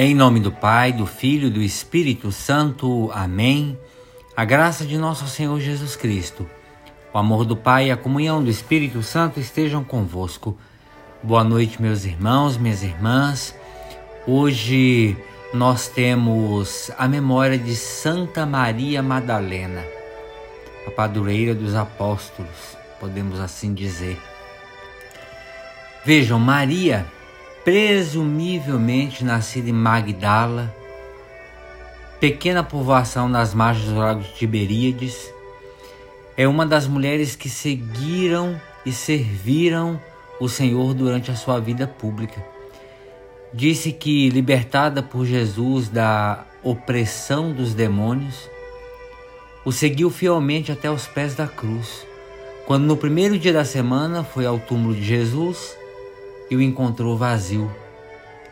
Em nome do Pai, do Filho e do Espírito Santo. Amém. A graça de nosso Senhor Jesus Cristo, o amor do Pai e a comunhão do Espírito Santo estejam convosco. Boa noite, meus irmãos, minhas irmãs. Hoje nós temos a memória de Santa Maria Madalena, a padroeira dos apóstolos, podemos assim dizer. Vejam, Maria presumivelmente nascida em Magdala, pequena povoação nas margens do lago de Tiberíades, é uma das mulheres que seguiram e serviram o Senhor durante a sua vida pública. Disse que, libertada por Jesus da opressão dos demônios, o seguiu fielmente até os pés da cruz. Quando no primeiro dia da semana foi ao túmulo de Jesus, e o encontrou vazio.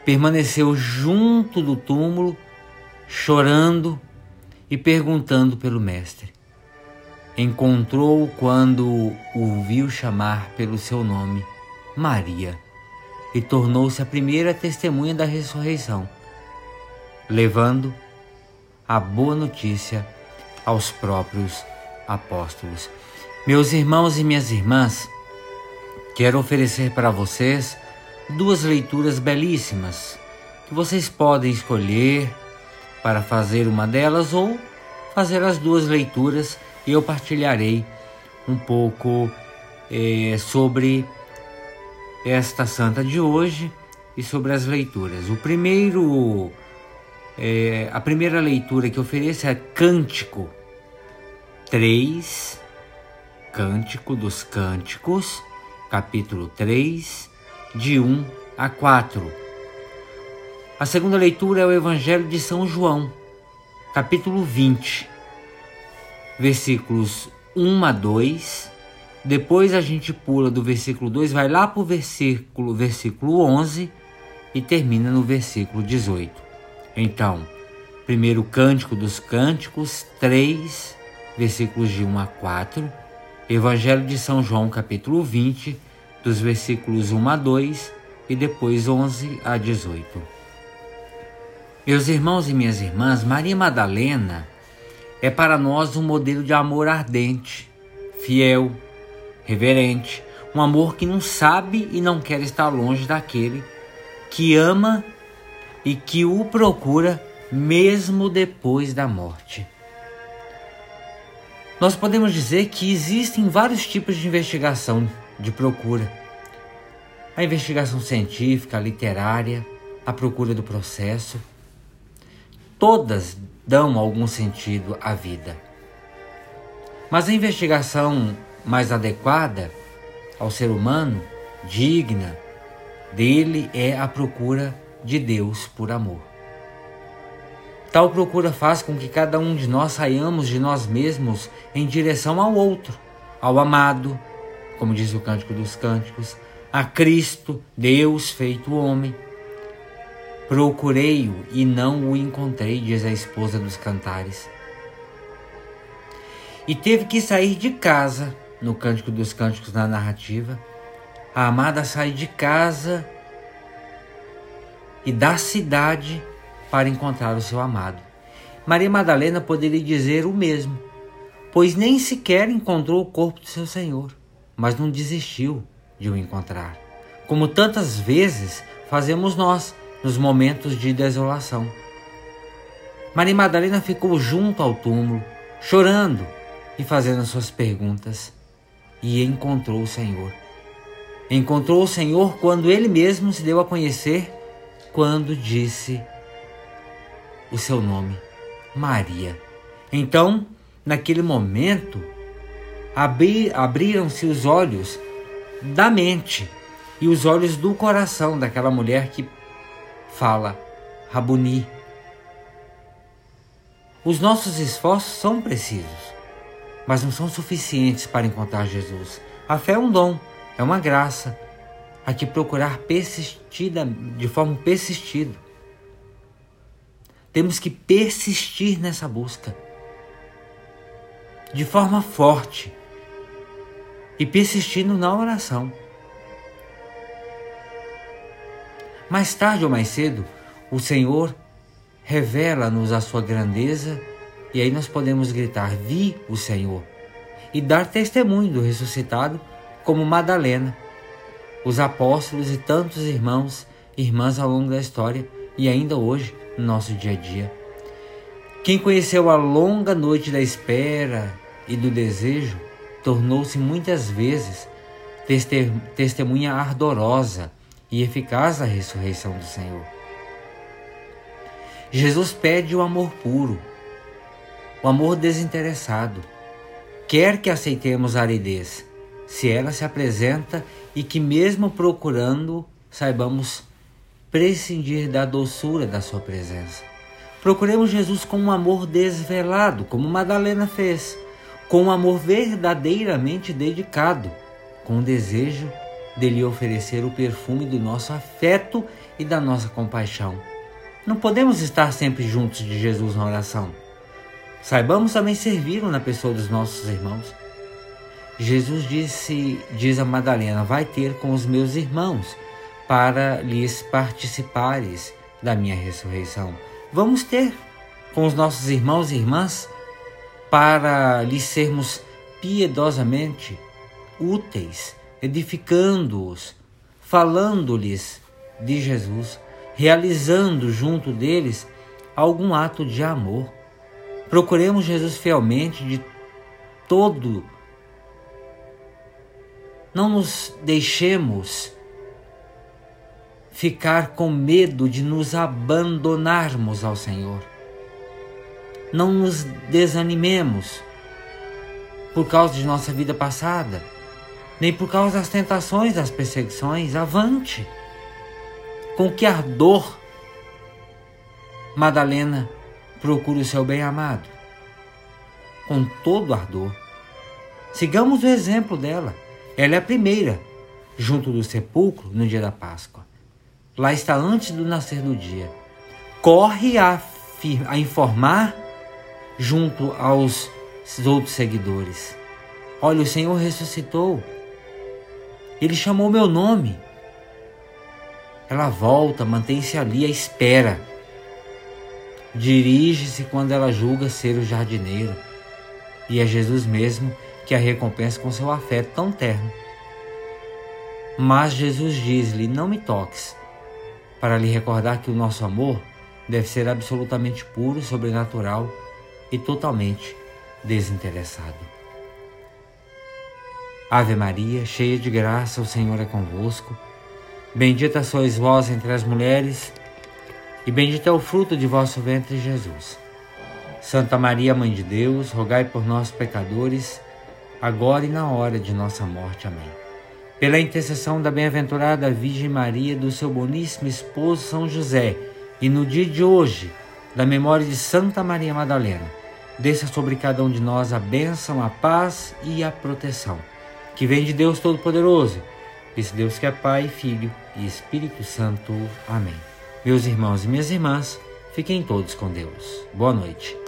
Permaneceu junto do túmulo, chorando e perguntando pelo Mestre. Encontrou quando o viu chamar pelo seu nome, Maria, e tornou-se a primeira testemunha da ressurreição, levando a boa notícia aos próprios apóstolos. Meus irmãos e minhas irmãs, quero oferecer para vocês duas leituras belíssimas que vocês podem escolher para fazer uma delas ou fazer as duas leituras e eu partilharei um pouco é, sobre esta santa de hoje e sobre as leituras. O primeiro, é, a primeira leitura que ofereço é Cântico 3, Cântico dos Cânticos, capítulo 3, de 1 a 4. A segunda leitura é o Evangelho de São João, capítulo 20, versículos 1 a 2. Depois a gente pula do versículo 2, vai lá para o versículo, versículo 11 e termina no versículo 18. Então, primeiro Cântico dos Cânticos, 3, versículos de 1 a 4. Evangelho de São João, capítulo 20, dos versículos 1 a 2 e depois 11 a 18. Meus irmãos e minhas irmãs, Maria Madalena é para nós um modelo de amor ardente, fiel, reverente, um amor que não sabe e não quer estar longe daquele que ama e que o procura mesmo depois da morte. Nós podemos dizer que existem vários tipos de investigação de procura. A investigação científica, literária, a procura do processo, todas dão algum sentido à vida. Mas a investigação mais adequada ao ser humano, digna dele, é a procura de Deus por amor. Tal procura faz com que cada um de nós saiamos de nós mesmos em direção ao outro, ao amado, como diz o Cântico dos Cânticos, a Cristo, Deus feito homem. Procurei-o e não o encontrei, diz a esposa dos cantares. E teve que sair de casa, no Cântico dos Cânticos, na narrativa. A amada sai de casa e da cidade para encontrar o seu amado. Maria Madalena poderia dizer o mesmo, pois nem sequer encontrou o corpo do seu Senhor mas não desistiu de o encontrar, como tantas vezes fazemos nós nos momentos de desolação. Maria Madalena ficou junto ao túmulo, chorando e fazendo suas perguntas, e encontrou o Senhor. Encontrou o Senhor quando ele mesmo se deu a conhecer, quando disse o seu nome, Maria. Então, naquele momento, abri, abriram-se os olhos da mente e os olhos do coração daquela mulher que fala Rabuni. Os nossos esforços são precisos, mas não são suficientes para encontrar Jesus. A fé é um dom, é uma graça, a que procurar persistida, de forma persistida. Temos que persistir nessa busca de forma forte, e persistindo na oração. Mais tarde ou mais cedo, o Senhor revela-nos a sua grandeza e aí nós podemos gritar: Vi o Senhor e dar testemunho do ressuscitado, como Madalena, os apóstolos e tantos irmãos e irmãs ao longo da história e ainda hoje no nosso dia a dia. Quem conheceu a longa noite da espera e do desejo tornou-se muitas vezes testemunha ardorosa e eficaz da ressurreição do Senhor. Jesus pede o amor puro, o amor desinteressado. Quer que aceitemos a aridez, se ela se apresenta e que, mesmo procurando, saibamos prescindir da doçura da Sua presença. Procuremos Jesus com um amor desvelado, como Madalena fez, com um amor verdadeiramente dedicado, com o desejo de lhe oferecer o perfume do nosso afeto e da nossa compaixão. Não podemos estar sempre juntos de Jesus na oração. Saibamos também servi-lo na pessoa dos nossos irmãos. Jesus disse, diz a Madalena, vai ter com os meus irmãos para lhes participares da minha ressurreição vamos ter com os nossos irmãos e irmãs para lhes sermos piedosamente úteis, edificando-os, falando-lhes de Jesus, realizando junto deles algum ato de amor. Procuremos Jesus fielmente de todo. Não nos deixemos ficar com medo de nos abandonarmos ao Senhor. Não nos desanimemos por causa de nossa vida passada, nem por causa das tentações, das perseguições. Avante! Com que ardor Madalena procura o seu bem-amado? Com todo ardor. Sigamos o exemplo dela. Ela é a primeira, junto do sepulcro, no dia da Páscoa. Lá está antes do nascer do dia. Corre a, a informar junto aos outros seguidores. Olha, o Senhor ressuscitou. Ele chamou meu nome. Ela volta, mantém-se ali à espera. Dirige-se quando ela julga ser o jardineiro. E é Jesus mesmo que a recompensa com seu afeto tão terno. Mas Jesus diz-lhe: Não me toques, para lhe recordar que o nosso amor deve ser absolutamente puro, sobrenatural e totalmente desinteressado. Ave Maria, cheia de graça, o Senhor é convosco. Bendita sois vós entre as mulheres, e bendito é o fruto de vosso ventre, Jesus. Santa Maria, Mãe de Deus, rogai por nós, pecadores, agora e na hora de nossa morte. Amém pela intercessão da bem-aventurada Virgem Maria, do seu boníssimo esposo São José, e no dia de hoje, da memória de Santa Maria Madalena, desça sobre cada um de nós a bênção, a paz e a proteção, que vem de Deus Todo-Poderoso, esse Deus que é Pai, Filho e Espírito Santo. Amém. Meus irmãos e minhas irmãs, fiquem todos com Deus. Boa noite.